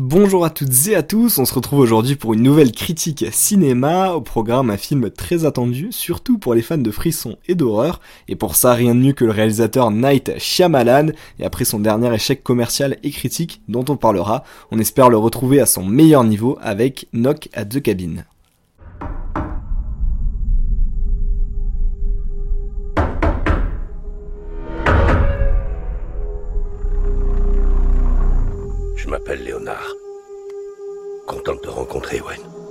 Bonjour à toutes et à tous, on se retrouve aujourd'hui pour une nouvelle critique cinéma, au programme un film très attendu, surtout pour les fans de frissons et d'horreur, et pour ça rien de mieux que le réalisateur Night Shyamalan, et après son dernier échec commercial et critique dont on parlera, on espère le retrouver à son meilleur niveau avec Knock at the Cabin. M'appelle Léonard. Content de te rencontrer, Wayne.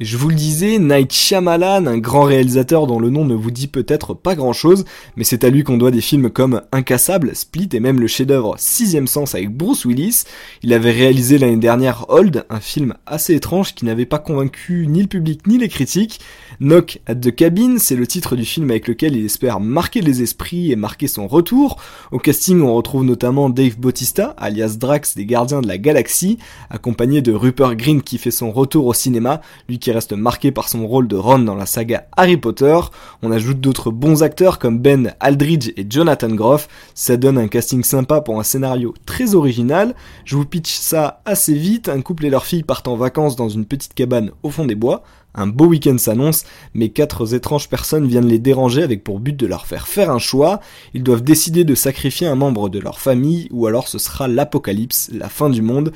Je vous le disais, Night Shyamalan, un grand réalisateur dont le nom ne vous dit peut-être pas grand-chose, mais c'est à lui qu'on doit des films comme Incassable, Split et même le chef-d'œuvre Sixième Sens avec Bruce Willis. Il avait réalisé l'année dernière Hold, un film assez étrange qui n'avait pas convaincu ni le public ni les critiques. Knock at the Cabin, c'est le titre du film avec lequel il espère marquer les esprits et marquer son retour. Au casting, on retrouve notamment Dave Bautista, alias Drax des Gardiens de la Galaxie, accompagné de Rupert Green qui fait son retour au cinéma, lui reste marqué par son rôle de Ron dans la saga Harry Potter. On ajoute d'autres bons acteurs comme Ben Aldridge et Jonathan Groff. Ça donne un casting sympa pour un scénario très original. Je vous pitch ça assez vite. Un couple et leur fille partent en vacances dans une petite cabane au fond des bois. Un beau week-end s'annonce, mais quatre étranges personnes viennent les déranger avec pour but de leur faire faire un choix. Ils doivent décider de sacrifier un membre de leur famille, ou alors ce sera l'apocalypse, la fin du monde.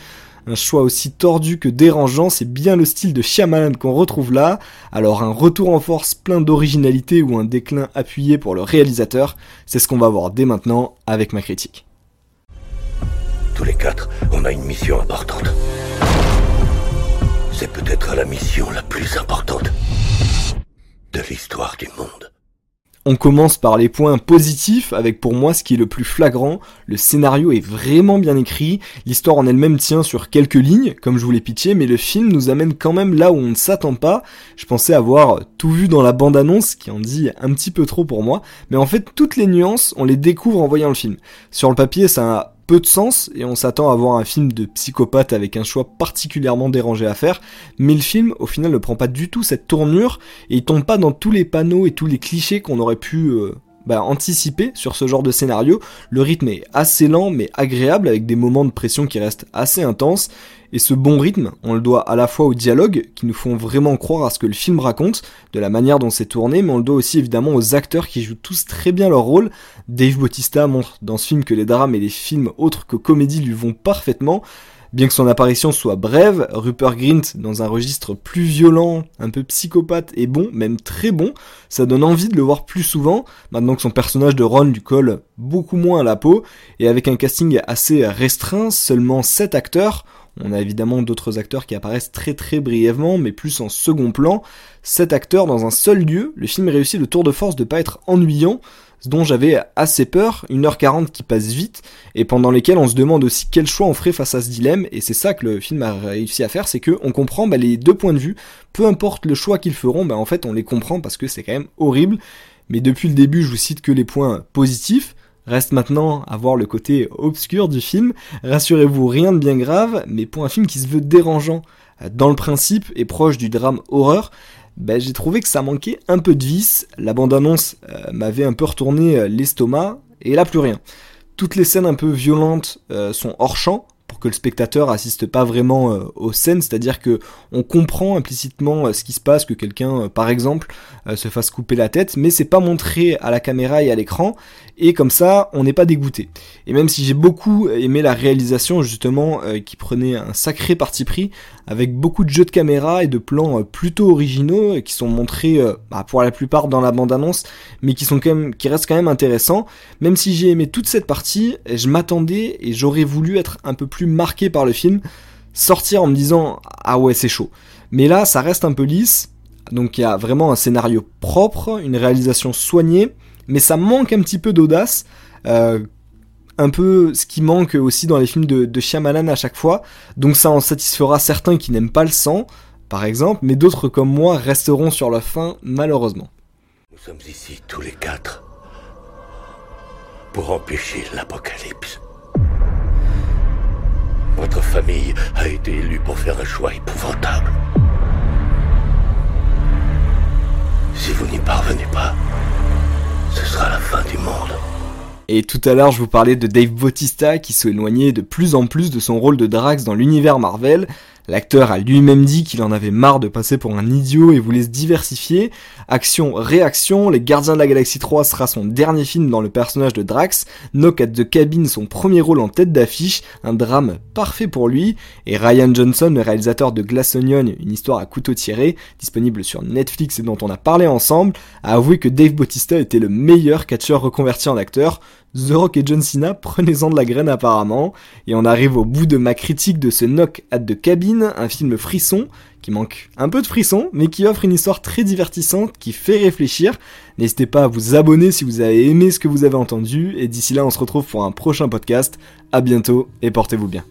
Un choix aussi tordu que dérangeant, c'est bien le style de Shyamalan qu'on retrouve là. Alors un retour en force plein d'originalité ou un déclin appuyé pour le réalisateur, c'est ce qu'on va voir dès maintenant avec ma critique. Tous les quatre, on a une mission importante. C'est peut-être la mission la plus importante de l'histoire du monde. On commence par les points positifs, avec pour moi ce qui est le plus flagrant. Le scénario est vraiment bien écrit, l'histoire en elle-même tient sur quelques lignes, comme je vous l'ai pitché, mais le film nous amène quand même là où on ne s'attend pas. Je pensais avoir tout vu dans la bande-annonce, qui en dit un petit peu trop pour moi, mais en fait toutes les nuances, on les découvre en voyant le film. Sur le papier, ça a peu de sens et on s'attend à voir un film de psychopathe avec un choix particulièrement dérangé à faire, mais le film au final ne prend pas du tout cette tournure et il tombe pas dans tous les panneaux et tous les clichés qu'on aurait pu euh, bah, anticiper sur ce genre de scénario. Le rythme est assez lent mais agréable avec des moments de pression qui restent assez intenses et ce bon rythme, on le doit à la fois aux dialogues qui nous font vraiment croire à ce que le film raconte, de la manière dont c'est tourné, mais on le doit aussi évidemment aux acteurs qui jouent tous très bien leur rôle. Dave Bautista montre dans ce film que les drames et les films autres que comédie lui vont parfaitement. Bien que son apparition soit brève, Rupert Grint, dans un registre plus violent, un peu psychopathe et bon, même très bon, ça donne envie de le voir plus souvent, maintenant que son personnage de Ron lui colle beaucoup moins à la peau, et avec un casting assez restreint, seulement 7 acteurs, on a évidemment d'autres acteurs qui apparaissent très très brièvement, mais plus en second plan. Cet acteur dans un seul lieu, le film réussit le tour de force de pas être ennuyant, dont j'avais assez peur, 1h40 qui passe vite, et pendant lesquelles on se demande aussi quel choix on ferait face à ce dilemme, et c'est ça que le film a réussi à faire, c'est que on comprend bah, les deux points de vue, peu importe le choix qu'ils feront, bah, en fait on les comprend parce que c'est quand même horrible, mais depuis le début je vous cite que les points positifs, Reste maintenant à voir le côté obscur du film. Rassurez-vous, rien de bien grave, mais pour un film qui se veut dérangeant dans le principe et proche du drame horreur, ben, j'ai trouvé que ça manquait un peu de vis. La bande-annonce euh, m'avait un peu retourné euh, l'estomac, et là plus rien. Toutes les scènes un peu violentes euh, sont hors champ, que le spectateur assiste pas vraiment euh, aux scènes, c'est-à-dire que on comprend implicitement euh, ce qui se passe, que quelqu'un, euh, par exemple, se fasse couper la tête, mais c'est pas montré à la caméra et à l'écran, et comme ça, on n'est pas dégoûté. Et même si j'ai beaucoup aimé la réalisation, justement, qui prenait un sacré parti pris, avec beaucoup de jeux de caméra et de plans plutôt originaux, qui sont montrés bah, pour la plupart dans la bande-annonce, mais qui sont quand même, qui restent quand même intéressants. Même si j'ai aimé toute cette partie, je m'attendais et j'aurais voulu être un peu plus marqué par le film, sortir en me disant ah ouais c'est chaud. Mais là ça reste un peu lisse, donc il y a vraiment un scénario propre, une réalisation soignée, mais ça manque un petit peu d'audace. Euh, un peu ce qui manque aussi dans les films de, de Shyamalan à chaque fois. Donc ça en satisfera certains qui n'aiment pas le sang, par exemple, mais d'autres comme moi resteront sur la fin, malheureusement. Nous sommes ici tous les quatre pour empêcher l'apocalypse. A été élue pour faire un choix épouvantable. Si vous n'y parvenez pas, ce sera la fin du monde. Et tout à l'heure, je vous parlais de Dave Bautista qui s'éloignait de plus en plus de son rôle de Drax dans l'univers Marvel. L'acteur a lui-même dit qu'il en avait marre de passer pour un idiot et voulait se diversifier. Action, réaction, Les Gardiens de la Galaxie 3 sera son dernier film dans le personnage de Drax. Knock at the Cabin, son premier rôle en tête d'affiche, un drame parfait pour lui. Et Ryan Johnson, le réalisateur de Glass Onion, une histoire à couteau tiré, disponible sur Netflix et dont on a parlé ensemble, a avoué que Dave Bautista était le meilleur catcheur reconverti en acteur. The Rock et John Cena, prenez-en de la graine apparemment. Et on arrive au bout de ma critique de ce Knock at the Cabin, un film frisson, qui manque un peu de frisson, mais qui offre une histoire très divertissante, qui fait réfléchir. N'hésitez pas à vous abonner si vous avez aimé ce que vous avez entendu, et d'ici là on se retrouve pour un prochain podcast. À bientôt, et portez-vous bien.